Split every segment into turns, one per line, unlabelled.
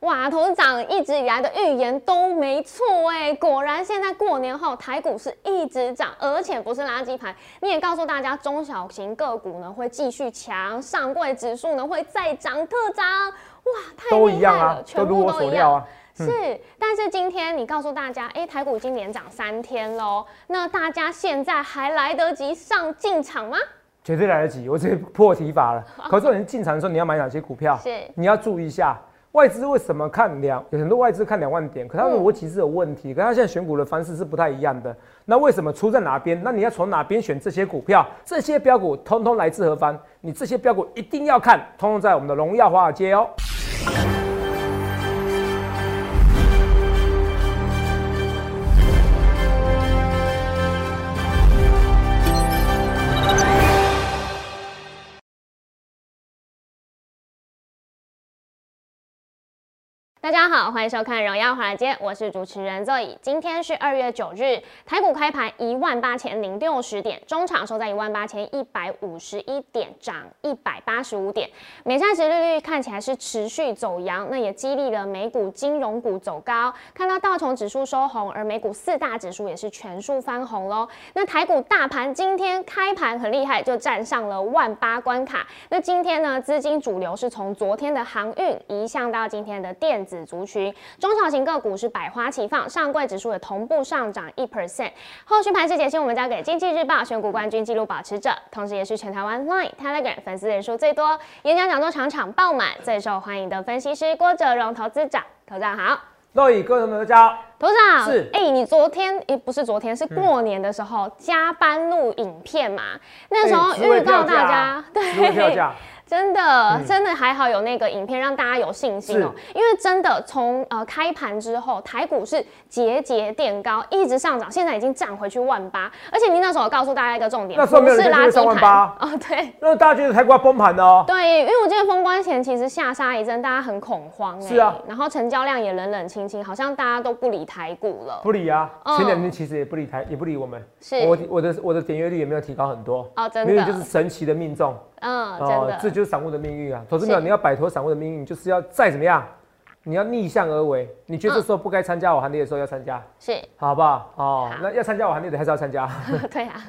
哇，董事长一直以来的预言都没错哎，果然现在过年后台股是一直涨，而且不是垃圾盘。你也告诉大家，中小型个股呢会继续强，上柜指数呢会再涨特涨，哇，太厉害了，全部都一样。是，但是今天你告诉大家，哎，台股已经连涨三天喽，那大家现在还来得及上进场吗？
绝对来得及，我直接破题法了。可是你进场的时候，你要买哪些股票？
是，
你要注意一下。外资为什么看两？有很多外资看两万点，可它的逻辑是有问题，可它现在选股的方式是不太一样的。那为什么出在哪边？那你要从哪边选这些股票？这些标股通通来自何方？你这些标股一定要看，通通在我们的荣耀华尔街哦。
大家好，欢迎收看《荣耀华尔街》，我是主持人 Zoe。今天是二月九日，台股开盘一万八千零六十点，中场收在一万八千一百五十一点，涨一百八十五点。美债值利率看起来是持续走阳，那也激励了美股金融股走高。看到道琼指数收红，而美股四大指数也是全数翻红喽。那台股大盘今天开盘很厉害，就站上了万八关卡。那今天呢，资金主流是从昨天的航运移向到今天的电。子族群，中小型个股是百花齐放，上柜指数也同步上涨一 percent。后续盘势解析，我们交给经济日报选股冠军纪录保持者，同时也是全台湾 Line Telegram 粉丝人数最多，演讲讲座场场爆满，最受欢迎的分析师郭哲荣投资长，投资长好。
各位各位大家
投资长
是
哎，你昨天哎不是昨天是过年的时候加班录影片嘛？那时候预告大家
对。
真的，真的还好有那个影片让大家有信心哦，因为真的从呃开盘之后，台股是节节垫高，一直上涨，现在已经涨回去万八，而且您那时候告诉大家一个重点，
那时候没有人觉上万八？
哦，对，
那大家觉得台股要崩盘的哦，
对，因为我记得封关前其实下杀一阵，大家很恐慌，
是啊，
然后成交量也冷冷清清，好像大家都不理台股了，
不理啊，前两天其实也不理台，也不理我们，
是。
我我的我的点阅率也没有提高很多。
哦，真的，
因为就是神奇的命中。
嗯，真的，
这就是散户的命运啊！投资者，你要摆脱散户的命运，就是要再怎么样。你要逆向而为，你觉得说不该参加我行列的时候要参加，
是
好不好？哦，那要参加我行列的还是要参加？
对啊，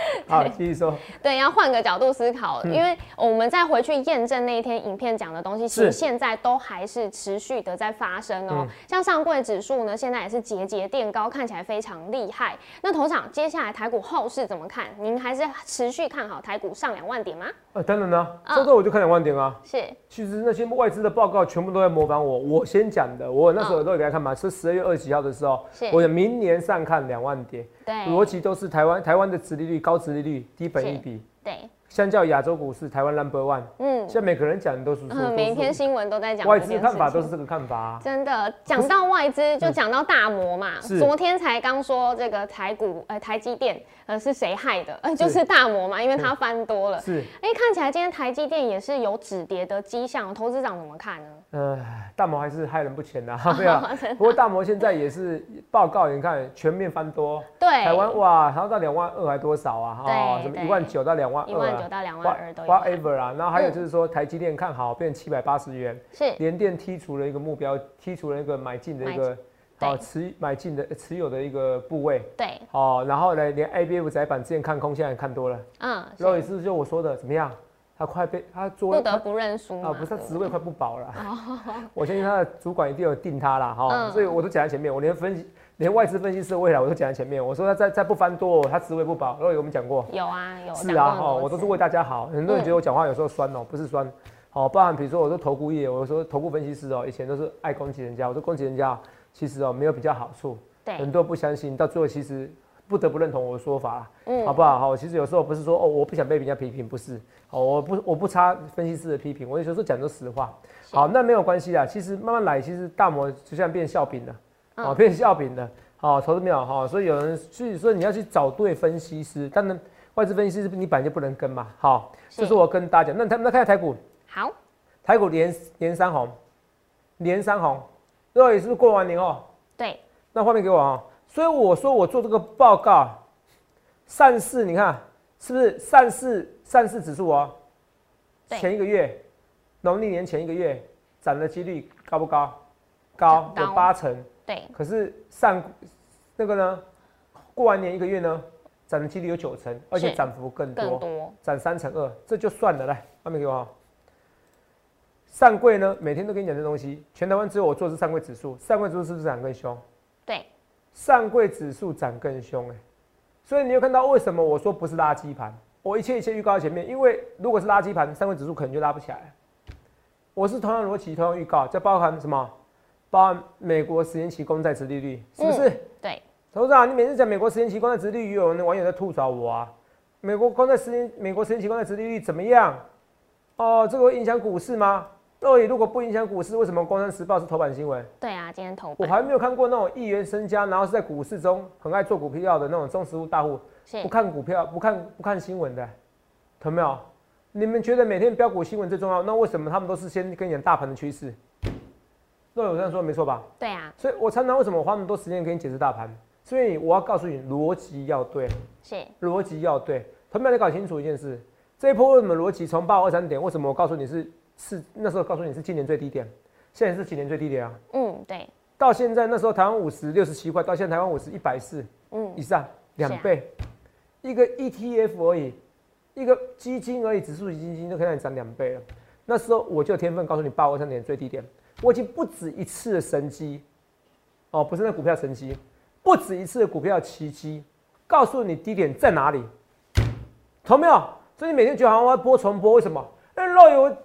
好，继续说。
对，要换个角度思考，因为我们再回去验证那一天影片讲的东西，其实现在都还是持续的在发生哦。像上柜指数呢，现在也是节节垫高，看起来非常厉害。那头场接下来台股后市怎么看？您还是持续看好台股上两万点吗？
呃，当然呢，周周我就看两万点啊。
是，
其实那些外资的报告全部都在模仿我。我先讲的，我那时候都给大家看嘛，是十二月二十几号的时候，我明年上看两万点，
对，
逻辑都是台湾台湾的殖利率高，殖利率低本一比，
对。
相较亚洲股市，台湾 number one。嗯，现在每个人讲的都是嗯，
每一篇新闻都在讲
外资看法，都是这个看法。
真的，讲到外资就讲到大摩嘛。昨天才刚说这个台股，呃，台积电，呃，是谁害的？呃，就是大摩嘛，因为它翻多了。
是。
哎，看起来今天台积电也是有止跌的迹象，投资长怎么看呢？呃，
大摩还是害人不浅呐，对啊。不过大摩现在也是报告，你看全面翻多。
对。
台湾哇，然后到两万二还多少啊？
哦，
什么一万九到两万二。
一万九到两万二。
whatever 啊，然后还有就是说台积电看好变七百八十元，
是
联电剔除了一个目标，剔除了一个买进的一个好持买进的持有的一个部位，
对，
哦，然后呢，连 A B F 窄板之前看空，现在看多了，嗯，然后也是就我说的怎么样？他快被他做
不得不认输啊，
不是他职位快不保了，我相信他的主管一定有定他了哈，所以我都讲在前面，我连分析。连外资分析师未来我都讲在前面，我说他再再不翻多，他职位不保。然后有我们讲过，
有啊有。
是啊，哦，我都是为大家好。很多人觉得我讲话有时候酸哦，不是酸，好，包含比如说我说投顾业，我说投顾分析师哦，以前都是爱攻击人家，我说攻击人家其实哦没有比较好处。
对。
很多不相信，到最后其实不得不认同我的说法，嗯，好不好？好，其实有时候不是说哦我不想被人家批评，不是，哦我不我不差分析师的批评，我有时候讲的实话。好，那没有关系啊，其实慢慢来，其实大摩就像变笑柄了，哦变笑柄的。好，投资没有哈，所以有人所以说你要去找对分析师，当然外资分析师你本来就不能跟嘛。好，这是我跟大家讲。那他们来看下台股，
好，
台股连连三红，连三红，各位是不是过完年哦？
对，
那画面给我啊。所以我说我做这个报告，上市你看是不是上市上市指数哦？前一个月，农历年前一个月涨的几率高不高？高，有八成。
对。
可是上那个呢？过完年一个月呢，涨的几率有九成，而且涨幅更多，涨三成二，这就算了。来，画面给我。上柜呢，每天都跟你讲这东西，全台湾只有我做是上柜指数，上柜指数是不是涨更凶？
对。
上柜指数涨更凶哎，所以你有看到为什么我说不是垃圾盘？我一切一切预告在前面，因为如果是垃圾盘，上柜指数可能就拉不起来。我是同样逻辑，同样预告，这包含什么？包含美国十年期公债殖利率，是不是？
对。
董事长，你每次讲美国十年期公债殖利率，有人网友在吐槽我啊。美国公债十年，美国十年期公债殖利率怎么样？哦，这个会影响股市吗？到底如果不影响股市，为什么《工商时报》是头版新闻？
对啊，今天头版。
我还没有看过那种亿元身家，然后是在股市中很爱做股票的那种中实物大户，不看股票、不看不看新闻的，懂没有？你们觉得每天标股新闻最重要？那为什么他们都是先跟你讲大盘的趋势？若有这样说没错吧？
对啊。
所以我常常为什么我花那么多时间跟你解释大盘？所以我要告诉你，逻辑要对，
是
逻辑要对。同没有？你搞清楚一件事，这一波为什么逻辑从八二三点？为什么我告诉你是？是那时候告诉你是今年最低点，现在是几年最低点啊？
嗯，对。
到现在那时候台湾五十六十七块，到现在台湾五十一百四，嗯，以上两倍，一个 ETF 而已，一个基金而已，指数基金都可以让你涨两倍了。那时候我就有天分告诉你八二三点最低点，我已经不止一次的神机，哦，不是那股票神机，不止一次的股票奇迹，告诉你低点在哪里，懂没有？所以你每天觉得好像要播重播，为什么？因为肉有。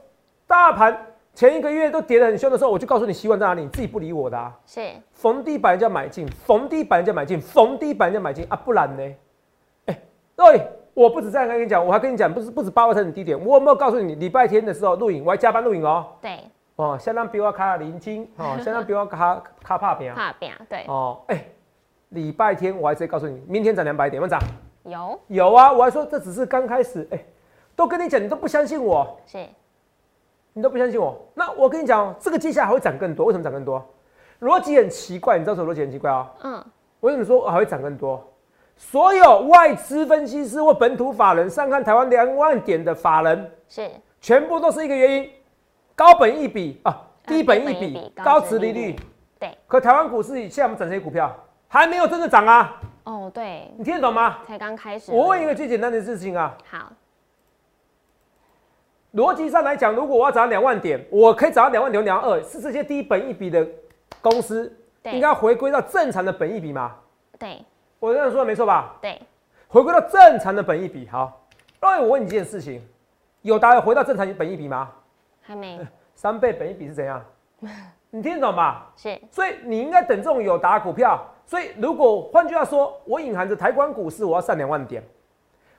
大盘前一个月都跌得很凶的时候，我就告诉你希望在哪里，你自己不理我的啊。
是
逢低板就买进，逢低板就买进，逢低板就买进啊！不然呢？哎，对，我不止这样跟你讲，我还跟你讲，不是不止八万三的低点，我有没有告诉你，礼拜天的时候录影，我还加班录影哦。
对。
哦，相当比我卡零金哦，相当比我卡卡怕饼。
怕饼，对。
哦，哎，礼拜天我还直接告诉你，明天涨两百点，有涨？
有。
有啊，我还说这只是刚开始，哎，都跟你讲，你都不相信我。
是。
你都不相信我？那我跟你讲，这个接下来还会涨更多。为什么涨更多？逻辑很奇怪，你知道什么逻辑很奇怪啊？嗯。为什么说还会涨更多？所有外资分析师或本土法人上看台湾两万点的法人，
是
全部都是一个原因：高本一比啊，低本一比，高值利率。
对。
可台湾股市现在我们整这些股票还没有真的涨啊。
哦，对。
你听得懂吗？
才刚开始。
我问一个最简单的事情啊。
好。
逻辑上来讲，如果我要涨两万点，我可以涨到两万点、两万二，是这些低本一比的公司应该回归到正常的本一比吗？
对，
我这样说的没错吧？
对，
回归到正常的本一比。好，那我问你一件事情，有达回到正常本一比吗？
还没。
三倍本一比是怎样？你听得懂吧？
是。
所以你应该等这种有达股票。所以如果换句话说，我隐含着台湾股市我要上两万点，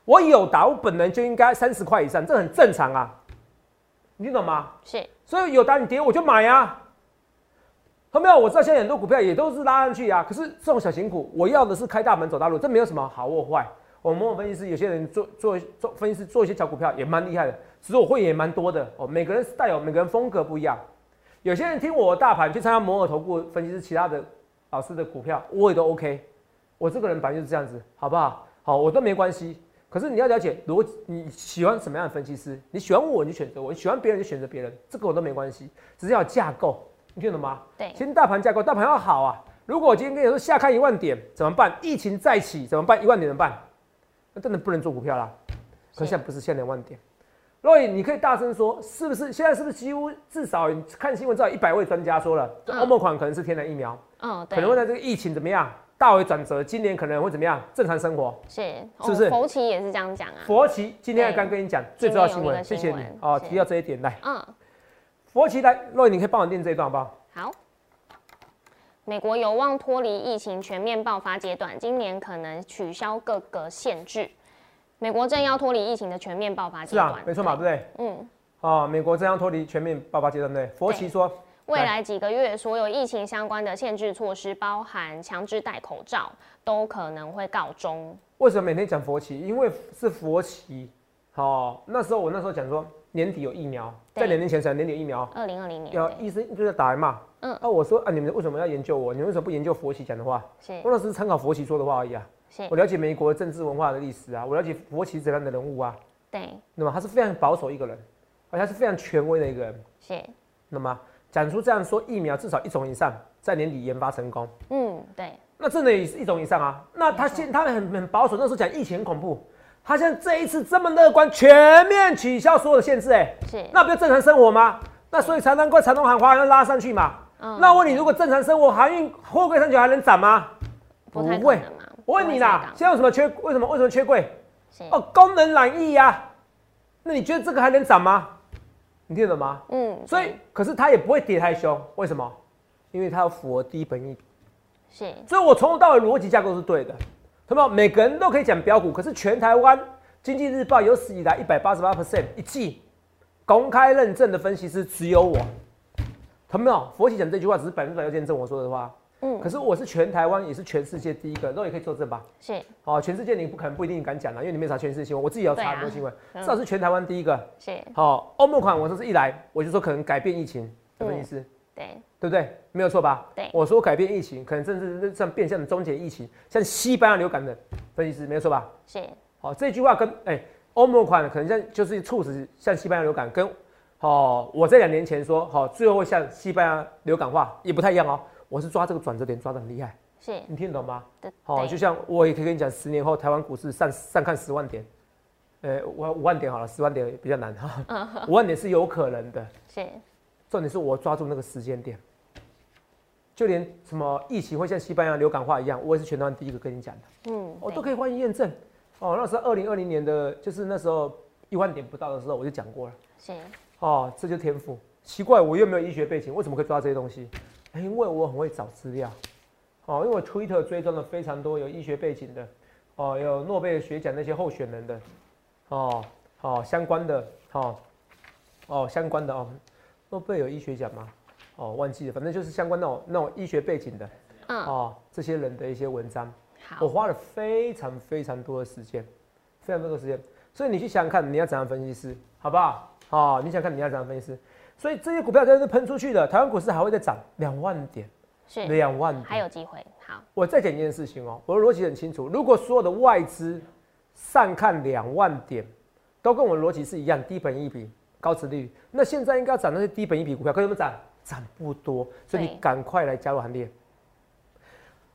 我有达，我本人就应该三十块以上，这很正常啊。你听懂吗？
是，
所以有单你跌我就买呀。后面我知道现在很多股票也都是拉上去啊，可是这种小型股，我要的是开大门走大路，这没有什么好或坏。我们分析师有些人做做做分析师做一些小股票也蛮厉害的，其实我会也蛮多的哦。每个人带有每个人风格不一样，有些人听我大盘去参加摩尔投顾分析师其他的老师的股票，我也都 OK。我这个人本来就是这样子，好不好？好，我都没关系。可是你要了解逻辑，你喜欢什么样的分析师？你喜欢我，你就选择我；你喜欢别人，就选择别人。这个我都没关系，只是要架构，你听懂吗？
对，
先大盘架构，大盘要好啊。如果我今天跟你说下看一万点怎么办？疫情再起怎么办？一万点怎么办？那真的不能做股票啦。可现在不是现两万点，若以你可以大声说，是不是？现在是不是几乎至少看新闻至少一百位专家说了，欧盟款可能是天然疫苗，
嗯，
可能会在这个疫情怎么样？大为转折，今年可能会怎么样？正常生活
是
是不是？
佛奇也是这样讲啊。
佛奇今天刚跟你讲最重要新闻，谢谢你哦，提到这一点来。嗯，佛奇来，洛伊，你可以帮我念这一段好不好？
好。美国有望脱离疫情全面爆发阶段，今年可能取消各个限制。美国正要脱离疫情的全面爆发阶段，
是啊，没错嘛，对不对？嗯。哦，美国正要脱离全面爆发阶段，对。佛奇说。
未来几个月，所有疫情相关的限制措施，包含强制戴口罩，都可能会告终。
为什么每天讲佛奇？因为是佛奇。好，那时候我那时候讲说年底有疫苗，在两年前讲年底疫苗。
二零二零年。
有医生就是打来骂。嗯。啊，我说啊，你们为什么要研究我？你们为什么不研究佛奇讲的话？
是。
我那是参考佛奇说的话而已啊。
是。
我了解美国政治文化的历史啊，我了解佛奇怎样的人物啊。
对。
那么他是非常保守一个人，而且他是非常权威的一个人。
是。
那么。讲出这样说，疫苗至少一种以上在年底研发成功。
嗯，对，
那真的也是一种以上啊。那他现他很很保守，那时候讲疫情很恐怖，他现在这一次这么乐观，全面取消所有的限制，哎，
是，
那不就正常生活吗？那所以才能怪长东航华要拉上去嘛。
嗯
那我问你，如果正常生活，航运货柜三九还能涨吗？
不
会。我问你啦，
不
现在有什么缺？为什么为什么缺柜？哦，功能染疫呀、那你觉得这个还能涨吗？你听得懂吗？
嗯，
所以，可是它也不会跌太凶，为什么？因为它要符合低本益比。
是，
所以我从头到尾逻辑架构是对的，懂吗？每个人都可以讲标股，可是全台湾经济日报有史以来一百八十八 percent 一季公开认证的分析师只有我，懂没有？佛系讲这句话只是百分之百要见证我说的话，
嗯
可是我是全台湾也是全世界第一个，那也可以作证吧？
是，
哦，全世界你不可能不一定敢讲啦，因为你没查全世界新闻，我自己也要查很多新闻，至少是全台湾第一个。
是，
好、欧盟款我说是一来我就说可能改变疫情的分析师。
对，
对不对？没有错吧？
对
我说改变疫情，可能甚至是像变相的终结疫情，像西班牙流感的分析师，没有错吧？
是，
好、这句话跟哎欧盟款可能像就是促使像西班牙流感跟哦我在两年前说好、最后会像西班牙流感化也不太一样哦。我是抓这个转折点抓的很厉害，
是，
你听得懂吗？
对，
好、
对
就像我也可以跟你讲，十年后台湾股市上上看十万点，呃我五万点好了，十万点比较难哈，五万点是有可能的。
是，
重点是我抓住那个时间点，就连什么疫情会像西班牙流感化一样，我也是全台湾第一个跟你讲的，
嗯，对
我都可以欢迎验证。哦，那时候二零二零年的，就是那时候一万点不到的时候，我就讲过了。
是，
哦，这就是天赋。奇怪，我又没有医学背景，为什么可以抓这些东西？哎因为我很会找资料。哦，因为我 Twitter 追踪了非常多有医学背景的，哦，有诺贝尔学奖那些候选人的，哦，哦相关的，哦，哦相关的哦，诺贝尔医学奖吗？哦，忘记了，反正就是相关那种那种医学背景的，
嗯，
哦，这些人的一些文章，
好
我，花了非常非常多的时间，非常多的时间。所以你去想想看，你要怎样分析师，好不好？哦，你想看你要怎样分析。所以这些股票真的是喷出去的，台湾股市还会再涨两万点，
是，
两万点。
还有机会，好，
我再讲一件事情哦，我的逻辑很清楚。如果所有的外资上看两万点，都跟我的逻辑是一样，低本一比、高值率，那现在应该要涨那些低本一比股票，可是怎么涨？涨不多，所以你赶快来加入行列。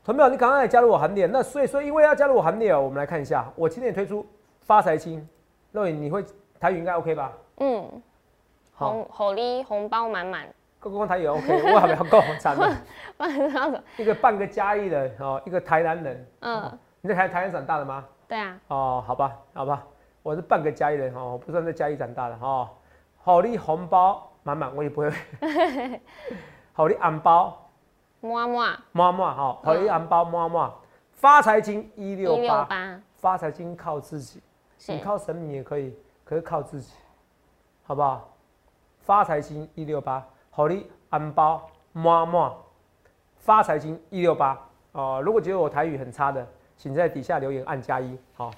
同没有？你赶快来加入我行列。那所以说，因为要加入我行列哦，我们来看一下，我今天也推出发财金，那你会台语应该 OK 吧？
嗯，
好，
红红利红包满满，
公公台语也 OK，我还没有够惨了。
不然这样子，
一个半个嘉义人哦，一个台南人，
嗯，
你在台台南长大的吗？
对啊，
哦，好吧，好吧，我是半个嘉义人哦，我不算在嘉义长大的哦。好利红包满满，我也不会。好利红包。
摸摸。
摸摸哈，好利红包摸摸，发财金一
一
六八，
八，
发财金靠自己，
是。
你靠神明也可以，可是靠自己，好不好？发财金一六八，好利安包摸摸，发财金一六八哦。如果觉得我台语很差的，请在底下留言按加一，好。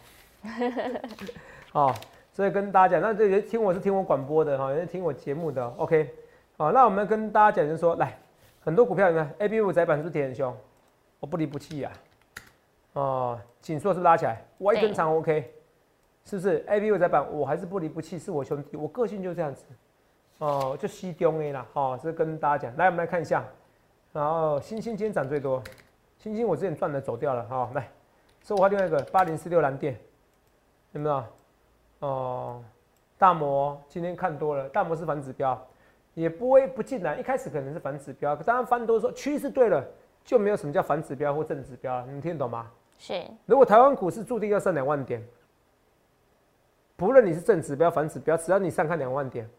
哦，所以跟大家讲，那这些听我是听我广播的哈，也是听我节目的，OK。好，那我们跟大家讲就是说，来，很多股票你看 A B 五窄板是不是跌很凶？我不离不弃呀、哦，紧缩是不是拉起来，我一根
对
长 OK，是不是？A B 五窄板我还是不离不弃，是我兄弟，我个性就这样子，哦，就西中 A 啦，哦，这跟大家讲，来我们来看一下，然后星星今天涨最多，星星我之前赚的走掉了，好、来，所以我还另外一个八零四六蓝电，有没有？哦，大摩今天看多了，大摩是反指标，也不会不进来。一开始可能是反指标，当然翻多说趋势对了，就没有什么叫反指标或正指标了，你们听得懂吗？
是，
如果台湾股市注定要上两万点，不论你是正指标、反指标，只要你上看两万点，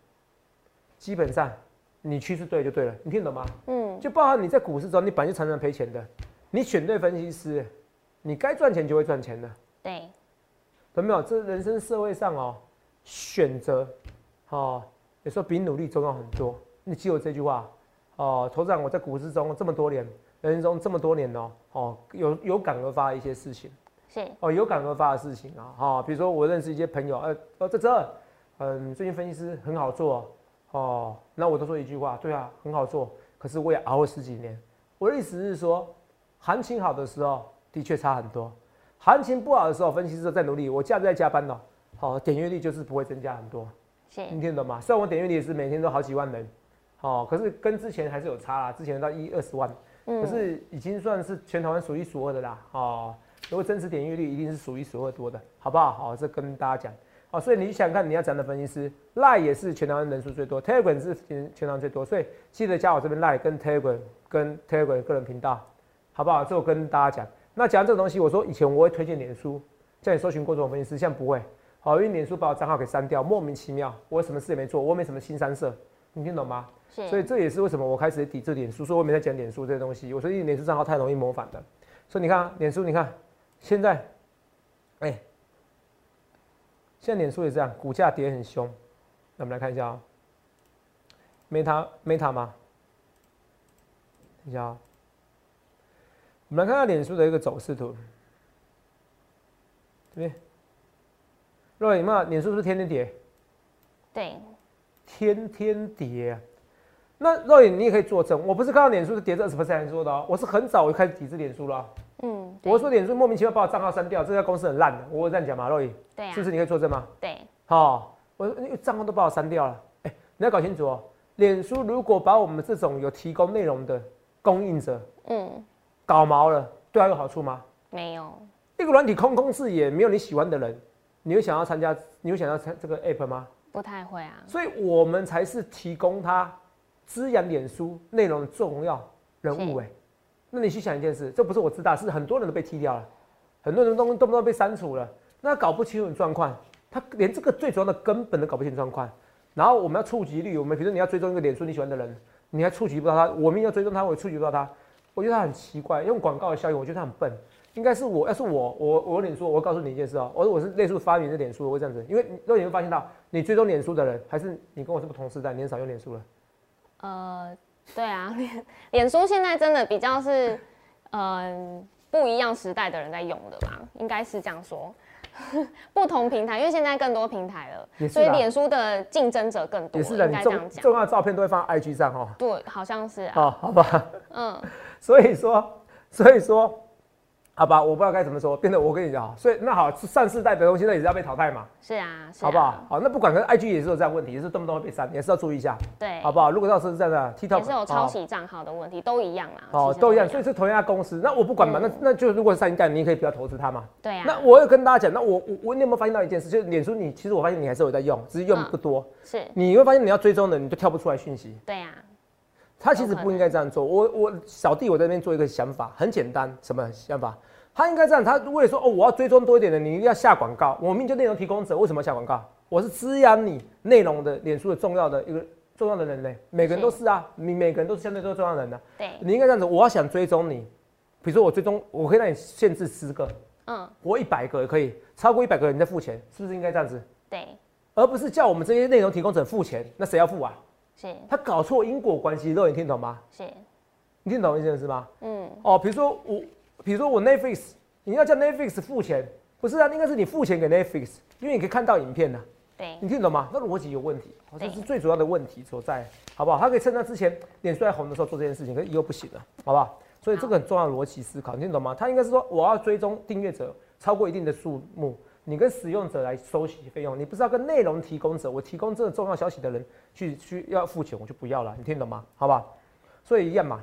基本上你趋势对就对了，你听懂吗？
嗯，
就包含你在股市中，你本来就常常赔钱的，你选对分析师，你该赚钱就会赚钱的。
对，
懂没有？这人生社会上哦，选择，哦，有时候比努力重要很多。你记我这句话，哦，头长我在股市中这么多年，人生中这么多年哦，哦，有有感而发的一些事情，
是，
哦，有感而发的事情啊，哈、比如说我认识一些朋友，呃，哦，这这，嗯，最近分析师很好做，哦，那我都说一句话，对啊，很好做，可是我也熬了十几年。我的意思是说，行情好的时候的确差很多，行情不好的时候，分析师在努力，我假日在加班哦，好、点阅率就是不会增加很多，
是，
你听得懂吗？虽然我点阅率也是每天都好几万人，哦，可是跟之前还是有差啦，之前到一二十万，可是已经算是全台湾数一数二的啦，哦，如果真实点阅率一定是数一数二多的，好不好？好，这跟大家讲，好，所以你想看你要讲的分析师赖也是全台湾人数最多，Telegram 是全全台湾最多，所以记得加我这边赖跟 Telegram 跟 Telegram 个人频道，好不好？这我跟大家讲，那讲这个东西，我说以前我会推荐脸书，叫你搜寻过这种分析师，现在不会，好，因为脸书把我账号给删掉，莫名其妙，我什么事也没做，我没什么新三色，你听懂吗？所以这也是为什么我开始抵制脸书，说我没在讲脸书这些东西。我说因为脸书账号太容易模仿的。所以你看，脸书，你看现在，哎，现在脸书也这样，股价跌很凶。那我们来看一下啊，Meta Meta 吗？等一下啊，我们来看看脸书的一个走势图，这边。若你嘛，脸书是不是天天跌？
对，
天天跌。那肉眼你也可以作证，我不是看到脸书是跌二十 percent 说的哦，我是很早我就开始抵制脸书了。嗯，我说脸书莫名其妙把我账号删掉，这家公司很烂的，我这样讲吗？肉眼，
对，
是不是你可以作证吗？
对，
好，我账号都把我删掉了。哎，你要搞清楚哦，脸书如果把我们这种有提供内容的供应者，嗯，搞毛了，对他有好处吗？
没有。
一个软体空空视野，没有你喜欢的人，你会想要参加？你会想要参这个 app 吗？
不太会啊。
所以我们才是提供他。滋养脸书内容的重要人物哎，那你去想一件事，这不是我知道，是很多人都被踢掉了，很多人都动不动被删除了，那搞不清楚状况，他连这个最主要的根本都搞不清状况。然后我们要触及率，我们比如说你要追踪一个脸书你喜欢的人，你还触及不到他，我们要追踪他，我也触及不到他，我觉得他很奇怪，用广告的效应，我觉得他很笨。应该是我要是我我我脸书，我告诉你一件事哦，我说我是类似发明的脸书，我会这样子，因为那你会发现到，你追踪脸书的人，还是你跟我是不同时代，你很少用脸书了。
呃，对啊，脸脸书现在真的比较是，嗯，不一样时代的人在用的吧，应该是这样说。不同平台，因为现在更多平台了，所以脸书的竞争者更多。
也是的，你重重要的照片都会放 IG 上哦。
对，好像是啊。
哦，好吧。嗯，所以说，所以说。好吧，我不知道该怎么说，变得我跟你讲，所以那好，上世代的东西那也是要被淘汰嘛。
是啊，
好不好？好，那不管跟 IG 也是有这样问题，也是动不动会被删，也是要注意一下。
对，
好不好？如果到时候是这样的
，TikTok 也是有抄袭账号的问题，都一样啊。
哦，都一样，所以是同一家公司，那我不管嘛，那那就如果是三代，你也可以不要投资它嘛。
对啊。
那我有跟大家讲，那我我我你有没有发现到一件事，就是脸书你其实我发现你还是有在用，只是用不多。
是。
你会发现你要追踪的，你就跳不出来讯息。
对呀。
他其实不应该这样做。我我小弟我在那边做一个想法，很简单，什么想法？他应该这样，他为了说哦，我要追踪多一点的，你一定要下广告。我命就内容提供者，为什么要下广告？我是滋养你内容的脸书的重要的一个重要的人类，每个人都是啊，你每个人都是相对都是重要的人的。
对，
你应该这样子，我要想追踪你，比如说我追踪，我可以让你限制十个，嗯，我一百个也可以，超过一百个人再付钱，是不是应该这样子？
对，
而不是叫我们这些内容提供者付钱，那谁要付啊？
是，
他搞错因果关系，肉你听懂吗？
是，
你听懂意思是吗？嗯，哦，比如说我，比如说我 Netflix。你要叫 Netflix 付钱，不是啊？应该是你付钱给 Netflix，因为你可以看到影片呢。
对，
你听懂吗？那逻辑有问题，这是最主要的问题所在，好不好？他可以趁他之前脸衰红的时候做这件事情，可是以后不行了，好不好？所以这个很重要的逻辑思考，你听懂吗？他应该是说，我要追踪订阅者超过一定的数目，你跟使用者来收取费用，你不是要跟内容提供者，我提供这个重要消息的人去去要付钱，我就不要了，你听懂吗？好吧？所以一样嘛。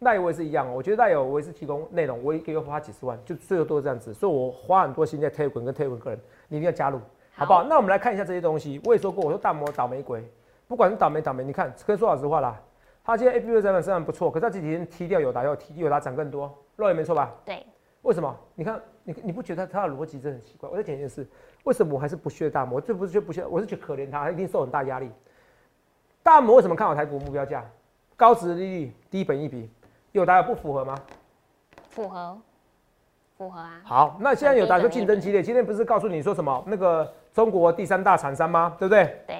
那我也是一样，我觉得那有我也是提供内容，我一个月花几十万，就最后都是这样子，所以我花很多心在 Telegram 跟 Telegram 个人，你一定要加入，好不好？那我们来看一下这些东西，我也说过，我说大魔倒霉鬼，不管是倒霉倒霉，你看，可以说老实话啦，他今天 A P U 涨粉虽然不错，可是他这几天踢掉有打，要踢有打涨更多，肉也没错吧？
对，
为什么？你看，你你不觉得他的逻辑真的很奇怪？我再讲一件事，为什么我还是不屑大摩？这不是就不屑，我是觉得可怜他，他一定受很大压力。大摩为什么看好台股目标价？高值利率，低本益比。有答案不符合吗？
符合，符合啊。
好，那现在有达就竞争激烈。今天不是告诉你说什么那个中国第三大厂商吗？对不对？
对。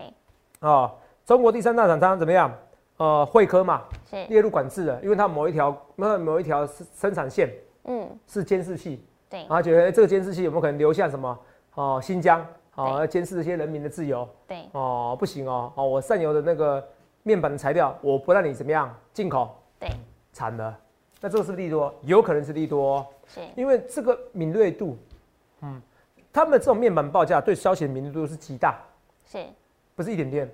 哦，中国第三大厂商怎么样？呃，汇科嘛，列入管制的，因为它某一条那某一条生产线，嗯，是监视器。
对。
然后觉得这个监视器有没有可能留下什么？哦，新疆，哦，要监视这些人民的自由。
对。
哦，不行哦，哦，我上游的那个面板的材料，我不让你怎么样进口。
对。
惨了，那这个是利多，有可能是利多，
是
因为这个敏锐度，嗯，他们这种面板报价对消息的敏锐度是极大，
是，
不是一点点，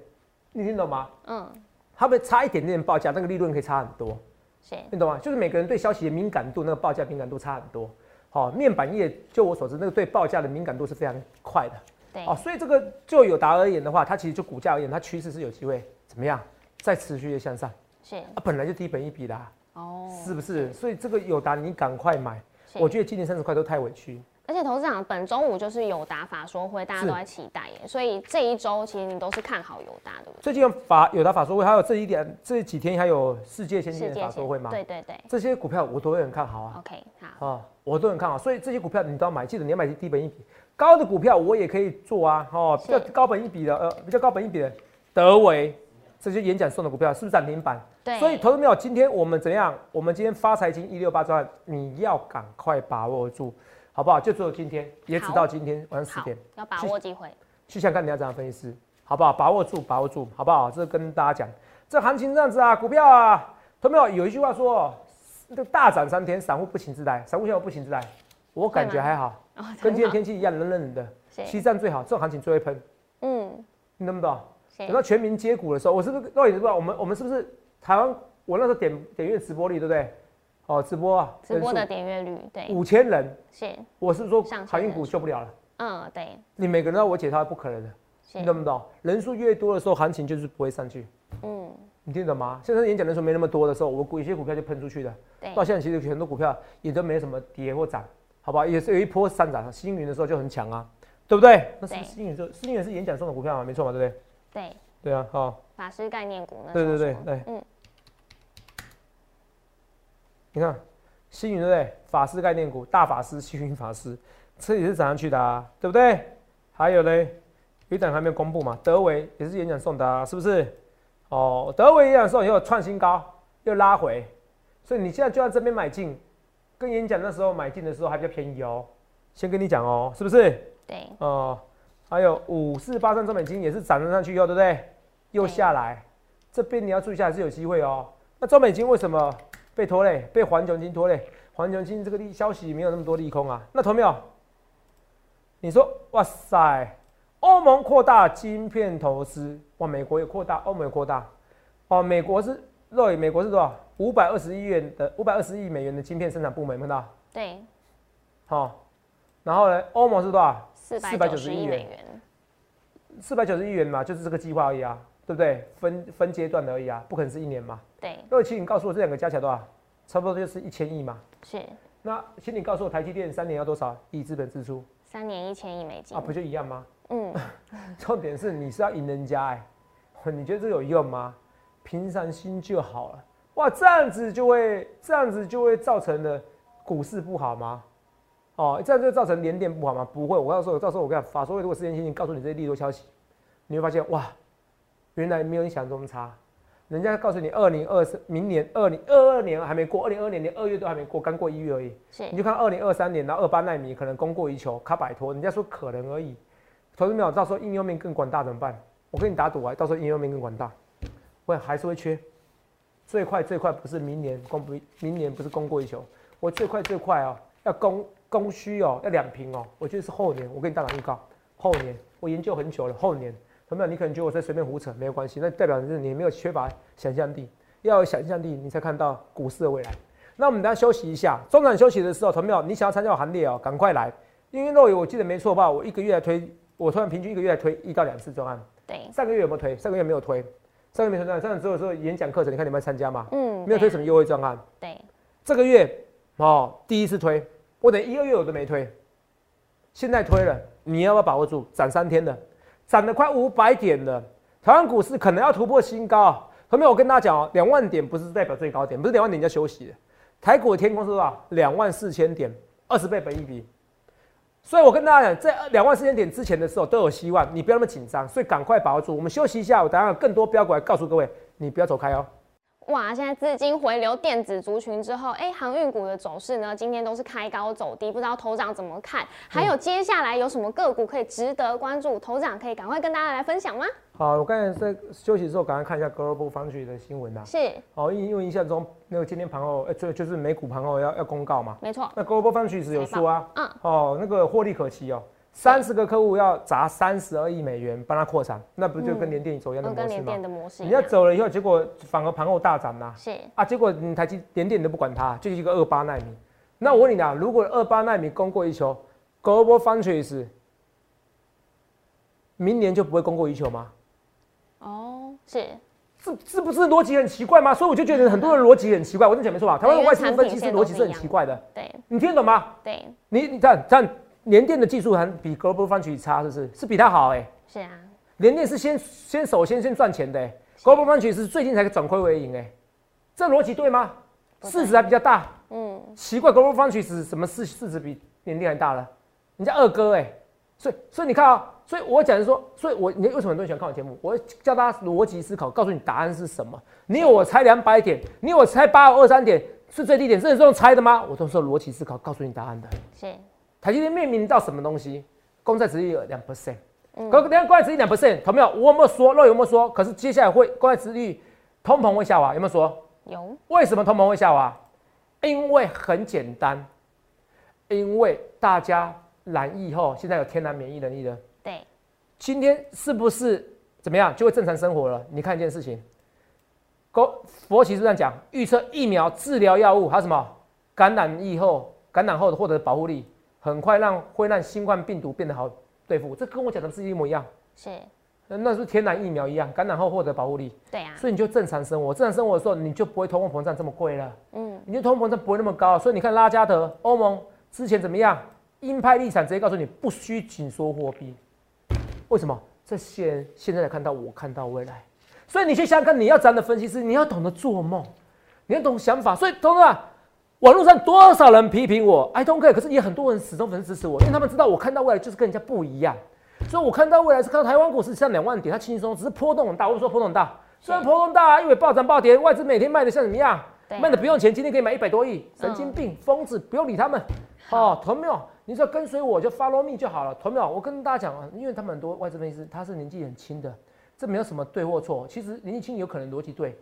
你听懂吗？嗯，他们差一点点报价，那个利润可以差很多，
是，
你懂吗？就是每个人对消息的敏感度，那个报价敏感度差很多。好，面板业就我所知，那个对报价的敏感度是非常快的。
对，
哦，所以这个就友达而言的话，它其实就股价而言，它趋势是有机会怎么样，再持续的向上。
是，
啊，本来就低本一比啦，
哦，
是不是？所以这个友达你赶快买，我觉得今年三十块都太委屈。
而且投资长本周五就是友达法说会，大家都在期待耶，所以这一周其实你都是看好友达，对不对？
最近有法友达法说会，还有这一点这几天还有世界先进的法说会嘛？
对对对
这些股票我都会很看好啊。
，OK，好，
啊，我都很看好，所以这些股票你都要买，记得你要买低本一比高的股票，我也可以做啊。哦，比较高本一比的，呃，比较高本一比的德维这些演讲送的股票是不是涨停板？
对，
所以投资没有，今天我们怎样？我们今天发财金一六八专案，你要赶快把握住，好不好？就只有今天，也只到今天晚上十点，，
要把握机会，
去想看你要怎样分析师，好不好？把握住，把握住，好不好？这跟大家讲，这行情这样子啊，股票啊，投资没有？有一句话说，这大涨三天，散户不请自来，散户现在不请自来，我感觉还好，
哦，
跟今天天气一样，冷冷的，西站最好，这种行情最会喷，
嗯，
你懂不懂？等到全民接股的时候，我是不是各位你知不知道？我们我们是不是台湾？我那时候点点阅直播率对不对？哦，直播啊，
直播的点阅率，对，
五千人，
是，
我是说航运股救不了了。
嗯，对，
你每个人都要我解套，不可能的，你，懂不懂？人数越多的时候，行情就是不会上去。
嗯，
你听得懂吗？现在演讲人数没那么多的时候，我股有些股票就喷出去的。
对
到，现在其实很多股票也都没什么跌或涨，好不好？也是有一波上涨，星云的时候就很强啊，对不对？那是
对
星云是星云是演讲送的股票嘛，没错嘛，对不对？
对，
对啊，好、
法师概念股呢？
对对对对，
嗯，
你看星云对不对？法师概念股，大法师星云法师，这也是涨上去的啊，对不对？还有嘞，有一档还没有公布嘛，德维也是演讲送的啊，是不是？哦，德维演讲送以后创新高，又拉回，所以你现在就在这边买进，跟演讲那时候买进的时候还比较便宜哦。先跟你讲哦，是不是？
对，
哦，还有五四八三中美金也是涨了上去以后，对不对？又下来，这边你要注意一下，还是有机会哦。那中美金为什么被拖累？被环球金拖累？环球金这个利消息没有那么多利空啊。那投没有？你说，哇塞，欧盟扩大晶片投资，哇，美国也扩大，欧盟也扩大，哦，美国是肉眼，美国是多少？五百二十亿元的五百二十亿美元的晶片生产部门，有没有看到？
对，
好、然后呢，欧盟是多少？
四百九十
亿元
亿美元，
四百九十亿元嘛，就是这个计划而已啊，对不对？分分阶段的而已啊，不可能是一年嘛。
对，
那请你告诉我这两个加起来多少？差不多就是一千亿嘛。
是
那请你告诉我台积电三年要多少亿资本支出
三年一千亿美金
啊？，不就一样吗？
嗯，
重点是你是要赢人家哎、你觉得这有用吗？平常心就好了。哇，这样子就会这样子就会造成的股市不好吗？哦，这样就会造成连电不好吗？不会，我告诉你，到时候我跟你讲，法说会如果事先先行告诉你这些利多消息，你会发现哇，原来没有你想中差。人家告诉你，二零二四明年二零二二年还没过，二零二二年连二月都还没过，刚过一月而已。
是
你就看二零二三年，然后二八纳米可能供过于求，卡摆脱，人家说可能而已。投资没有，到时候应用面更广大怎么办？我跟你打赌啊，到时候应用面更广大，会还是会缺。最快最快不是明年供不，明年不是供过于求，我最快最快哦，要供供需哦，要两瓶哦，我觉得是后年。我跟你大胆预告，后年我研究很久了，后年。有没有？你可能觉得我在随便胡扯，没有关系，那代表是你没有缺乏想象力，要有想象力，你才看到股市的未来。那我们等一下休息一下，中场休息的时候，同没有？你想要参加我行列哦，赶快来，因为肉友我记得没错吧？我一个月来推，我突然平均一个月来推一到两次专案。
对，
上个月有没有推？上个月没有推，上个月没推专案，上个月只有说演讲课程，你看你们参加吗？
嗯，对
没有推什么优惠专案。
对，
这个月哦，第一次推，我等一二月我都没推，现在推了，你要不要把握住？涨三天的，涨了快五百点了，台湾股市可能要突破新高。后面我跟大家讲哦，两万点不是代表最高点，不是两万点就休息的。台股的天空是多少？两万四千点，二十倍本一比。所以我跟大家讲，在两万四千点之前的时候都有希望，你不要那么紧张，所以赶快把握住。我们休息一下，我等下有更多标股来告诉各位，你不要走开哦。
哇，现在资金回流电子族群之后，哎，航运股的走势呢，今天都是开高走低，不知道头长怎么看？还有接下来有什么个股可以值得关注？头长可以赶快跟大家来分享吗？
好，我刚才在休息的时候，赶快看一下 Global Foundry 的新闻呐、
是，
哦，因因为印象中那个今天盘后，哎、就就是美股盘后要要公告嘛。
没错，
那 Global Foundry 有说啊，
嗯，
哦，那个获利可期哦，三十个客户要砸三十二亿美元帮他扩产，那不就跟联电走一样的模式吗
联电？的模式
你要，走了以后，结果反而盘后大涨呐、
是
啊，结果你台积联电你都不管它，就是一个二八纳米。那我问你啊，如果二八纳米供过于求，Global Foundries 明年就不会供过于求吗？
哦，是
这这不是逻辑很奇怪吗？所以我就觉得很多人逻辑很奇怪。我跟你讲没错吧？台湾的外资分其实逻辑是很奇怪的，
对
你听得懂吗？
对
你你看，但联电的技术还比 Global Foundries 差，是不是？是比它好哎、
是啊，
联电是先先首先先赚钱的、欸、，Global Foundries 是最近才转亏为盈哎、这逻辑对吗？市值还比较大，
嗯，
奇怪，Global Foundries 什么市市值比联电还大了？人家二哥哎、所以所以你看啊、所以我讲说，所以我你为什么很多人喜欢看我节目？我会教大家逻辑思考，告诉你答案是什么。你有我猜两百点，你有我猜八二三点是最低点，是这种猜的吗？我都是有逻辑思考告诉你答案的。
是
台积电面临到什么东西？公债值率有两 percent，
嗯
可等下公债殖利率两 percent，同没有？我有没有说？肉有没有说？可是接下来会公债殖利率通膨会下滑，有没有说？
有
为什么通膨会下滑？因为很简单，因为大家染疫后，现在有天然免疫能力了。
对
今天是不是怎么样就会正常生活了？你看一件事情，佛佛奇是这样讲，预测疫苗、治疗药物还有什么感染疫后、感染后的获得的保护力，很快让会让新冠病毒变得好对付。这跟我讲的是一模一样，
是，
那那是天然疫苗一样，感染后获得保护力，
对啊，
所以你就正常生活。正常生活的时候，你就不会通货膨胀这么贵了。
嗯，
你就通货膨胀不会那么高，所以你看拉加德、欧盟之前怎么样？鹰派立场直接告诉你不需紧缩货币，为什么？这些人现在才看到，我看到未来，所以你去想想看，你要这样的分析师，你要懂得做梦，你要懂想法。所以同志们，网络上多少人批评我，I don't care，可是也很多人始终粉支持我，因为他们知道我看到未来就是跟人家不一样。所以我看到未来是看到台湾股市像两万点，它轻松，只是波动很大。我说波动很大，虽然波动大、啊，因为暴涨暴跌，外资每天卖的像怎么样？
啊
卖的不用钱，今天可以买一百多亿，神经病、疯子，不用理他们。哦，同没有？你只要跟随我就 follow me 就好了，同没有？我跟大家讲啊，因为他们很多外资分析师他是年纪很轻的，这没有什么对或错。其实年纪轻有可能逻辑对，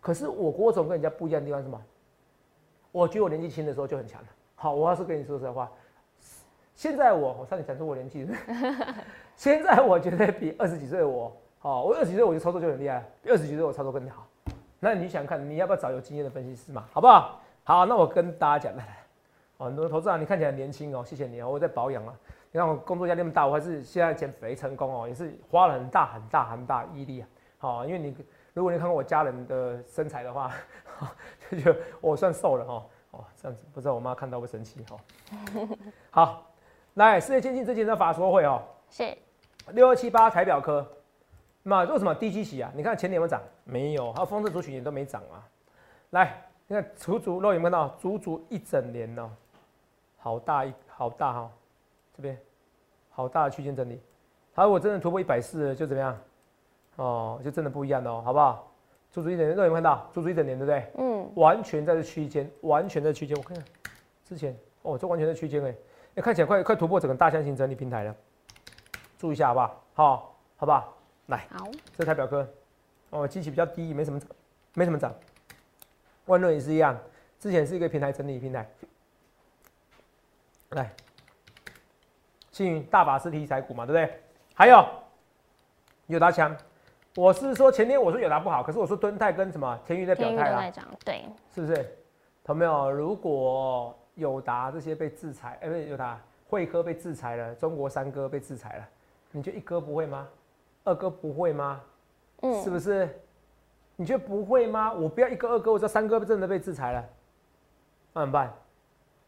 可是我郭总跟人家不一样的地方是什么？我觉得我年纪轻的时候就很强了。好，我要是跟你说实话，现在我我差点讲出我年纪，现在我觉得比二十几岁我，好，我二十几岁我就操作就很厉害，比二十几岁我操作更好。那你想看，你要不要找有经验的分析师嘛？好不好？好，那我跟大家讲，来来，哦，很多投资人你看起来年轻哦，谢谢你哦，我在保养啊。你看我工作压力那么大，我还是现在减肥成功哦，也是花了很大很大很大毅力啊。好，因为你如果你看过我家人的身材的话，就我算瘦了哈。哦，这样子不知道我妈看到会生气哈。好，来世界先进之前的法说会哦，
是
六二七八台表科，那为什么低基期啊？你看前年有没有涨？没有，还有风车族群也都没涨啊。来，你看足足肉有没有看到？足足一整年哦，好大一好大哈、这边好大的区间整理。它如果真的突破一百四，就怎么样？哦，就真的不一样了哦，好不好？足足一整年，肉有没有看到？足足一整年，对不对？
嗯
完全在这区间，完全在区间。我看看之前，哦，这完全在区间哎，哎，看起来快快突破整个大箱型整理平台了，注意一下好不好？好，好不好？来，
好
这台表哥，哦，机器比较低，没什么涨，没什么涨。万润也是一样，之前是一个平台整理平台。来，幸运大法师题材股嘛，对不对？还有有达强，我是说前天我说友达不好，可是我说敦泰跟什么天宇在表态啦
对
是不是？同没有？如果友达这些被制裁，哎、不是友达，汇科被制裁了，中国三哥被制裁了，你觉得一哥不会吗？二哥不会吗？
嗯
是不是？你觉得不会吗？我不要一哥二哥，我知道三哥真的被制裁了，那怎么办？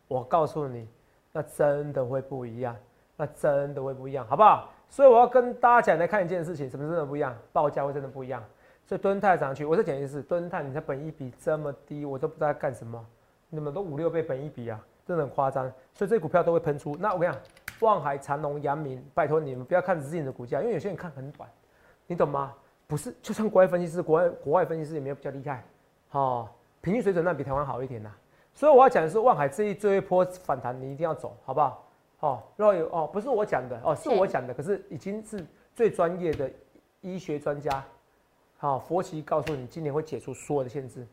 我告诉你，那真的会不一样，那真的会不一样，好不好？所以我要跟大家讲来看一件事情，什么真的不一样？报价会真的不一样。所以敦泰涨上去，我再讲一次，蹲泰你的本一比这么低，我都不知道干什么，你们都五六倍本一比啊，真的很夸张。所以这股票都会喷出。那我跟你讲，望海、长隆、阳明，拜托你们不要看自己的股价，因为有些人看很短，你懂吗？不是，就算国外分析师，国外国外分析师也没有比较厉害，哦，平均水准那比台湾好一点呐、所以我要讲的是，望海这一这一波反弹，你一定要走，好不好？哦，如果有哦，不是我讲的哦，是
是
我讲的，可是已经是最专业的医学专家，好、佛奇告诉你，今年会解除所有的限制。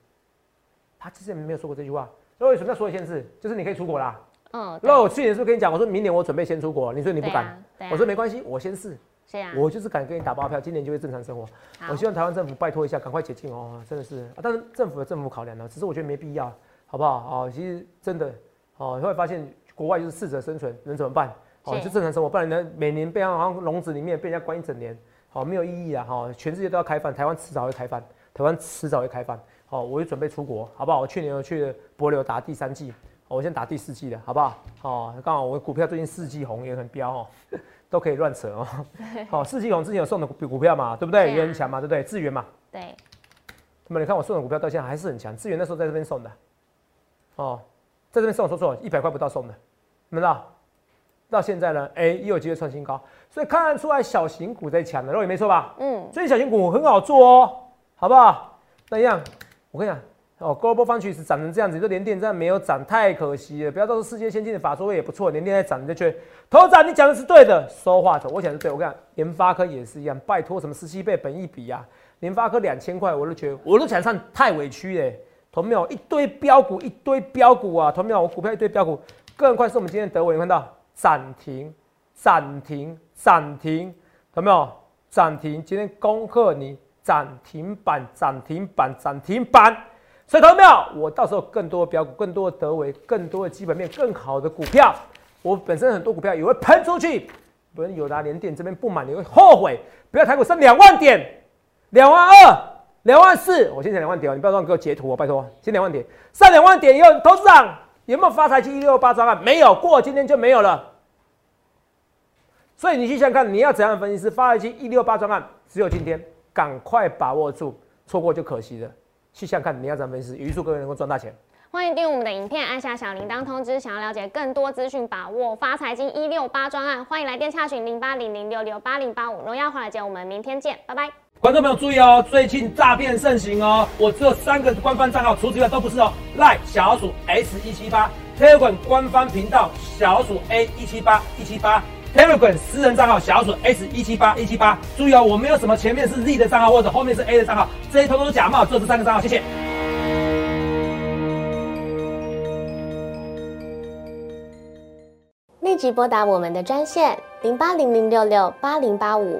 他之前没有说过这句话。若有什么叫所有限制？就是你可以出国啦，
嗯，
那我去年是不是跟你讲，我说明年我准备先出国，你说你不敢，
啊啊
我说没关系，我先试，
是啊，
我就是敢跟你打包票，今年就会正常生活。我希望台湾政府拜托一下，赶快解禁哦，真的是。啊但是政府有政府考量呢，只是我觉得没必要，好不好？哦，其实真的哦，你会发现国外就是适者生存，能怎么办？哦，
是
就正常生活，不然呢，每年被好像笼子里面被人家关一整年，好、没有意义啊！哈、全世界都要开放，台湾迟早会开放，台湾迟早会开放。好、我就准备出国，好不好？我去年我去博流打第三季，好我先打第四季了，好不好？哦，刚好我股票最近四季红也很彪哦，都可以乱扯哦。好、四季红之前有送的股股票嘛，对不对？也很强嘛，对不对？智源嘛，
对，
那么你看我送的股票到现在还是很强，智源那时候在这边送的，哦，在这边送我说错了，一百块不到送的，有没有到？到现在呢，哎、也有机会创新高，所以看得出来小型股在强的，肉也没错吧？
嗯，
所以小型股很好做哦，好不好？那一样，我跟你讲，哦，Global f u n c 涨成这样子，就连电这样没有涨，太可惜了。不要到时候世界先进的法说会也不错，连电在涨，你就觉得头涨，你讲的是对的，说话头，我讲的是对。我跟你讲，联发科也是一样，拜托什么十七倍本一比啊，联发科两千块，我都觉得我都想上太委屈嘞。同没有一堆标股，一堆标股啊，同没有我股票一堆标股，更快是我们今天的德伟，你看到涨停，涨停，涨停，有没有？涨停，今天恭贺你涨停板，涨停板，涨停板。所以，投没有？我到时候更多的标股，更多的德维，更多的基本面更好的股票，我本身很多股票也会喷出去。不是友达联电这边不满，你会后悔。不要台股升两万点，两万二，两万四。我先讲两万点哦，你不要乱给我截图哦，拜托。先两万点，上两万点以后，投资长有没有发财期一六八专案？没有，过今天就没有了。所以你去想看，你要怎样的分析师？发财期一六八专案只有今天，赶快把握住，错过就可惜了。去想看，你要怎样分析师？预祝各位能够赚大钱。
欢迎订阅我们的影片，按下小铃铛通知。想要了解更多资讯，把握发财经一六八专案，欢迎来电洽询零八零零六六八零八五。荣耀华尔街，我们明天见，拜拜。
观众朋友注意哦，最近诈骗盛行哦，我只有三个官方账号，除此之外都不是哦。赖小鼠 S 一七八，Telegram 官方频道小鼠 A 一七八一七八，Telegram 私人账号小鼠 S 一七八一七八。注意哦，我没有什么前面是 Z 的账号或者后面是 A 的账号，这些通通是假冒，只有这三个账号，谢谢。
立即拨打我们的专线零八零零六六八零八五